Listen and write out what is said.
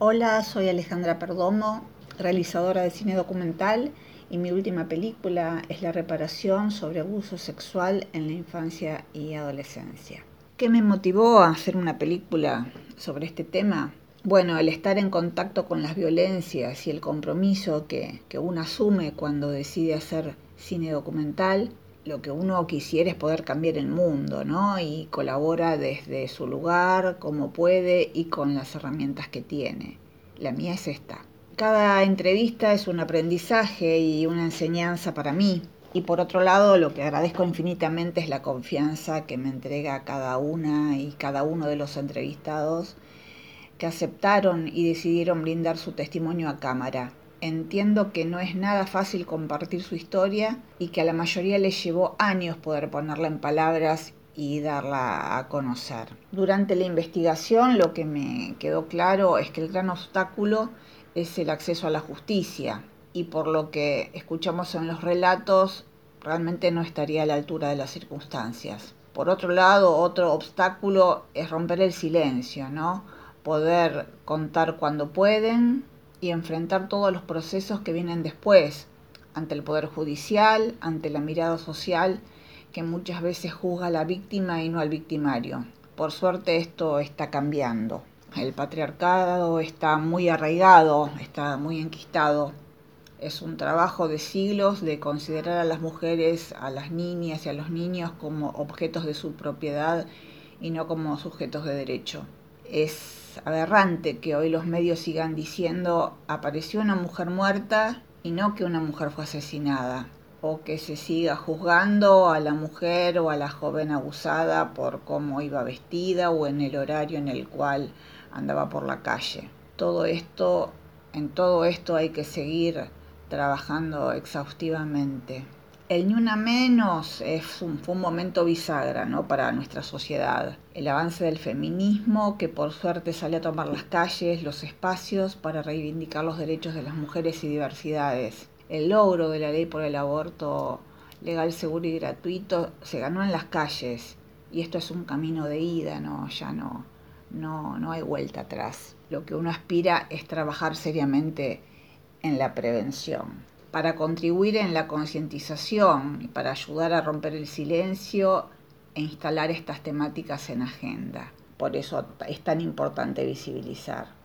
Hola, soy Alejandra Perdomo, realizadora de cine documental y mi última película es La reparación sobre abuso sexual en la infancia y adolescencia. ¿Qué me motivó a hacer una película sobre este tema? Bueno, el estar en contacto con las violencias y el compromiso que, que uno asume cuando decide hacer cine documental, lo que uno quisiera es poder cambiar el mundo, ¿no? Y colabora desde su lugar, como puede y con las herramientas que tiene. La mía es esta. Cada entrevista es un aprendizaje y una enseñanza para mí. Y por otro lado, lo que agradezco infinitamente es la confianza que me entrega cada una y cada uno de los entrevistados que aceptaron y decidieron brindar su testimonio a cámara Entiendo que no es nada fácil compartir su historia y que a la mayoría les llevó años poder ponerla en palabras y darla a conocer. Durante la investigación lo que me quedó claro es que el gran obstáculo es el acceso a la justicia y por lo que escuchamos en los relatos realmente no estaría a la altura de las circunstancias. Por otro lado, otro obstáculo es romper el silencio, ¿no? Poder contar cuando pueden, y enfrentar todos los procesos que vienen después, ante el Poder Judicial, ante la mirada social que muchas veces juzga a la víctima y no al victimario. Por suerte esto está cambiando. El patriarcado está muy arraigado, está muy enquistado. Es un trabajo de siglos de considerar a las mujeres, a las niñas y a los niños como objetos de su propiedad y no como sujetos de derecho. Es aberrante que hoy los medios sigan diciendo apareció una mujer muerta y no que una mujer fue asesinada, o que se siga juzgando a la mujer o a la joven abusada por cómo iba vestida o en el horario en el cual andaba por la calle. Todo esto, en todo esto hay que seguir trabajando exhaustivamente. El Ni Menos es un, fue un momento bisagra para nuestra sociedad. El avance del feminismo, que por suerte sale a tomar las calles, los espacios para reivindicar los derechos de las mujeres y diversidades. El logro de la ley por el aborto legal, seguro y gratuito se ganó en las calles. Y esto es un camino de ida, ¿no? ya no, no, no hay vuelta atrás. Lo que uno aspira es trabajar seriamente en la prevención para contribuir en la concientización y para ayudar a romper el silencio e instalar estas temáticas en agenda. Por eso es tan importante visibilizar.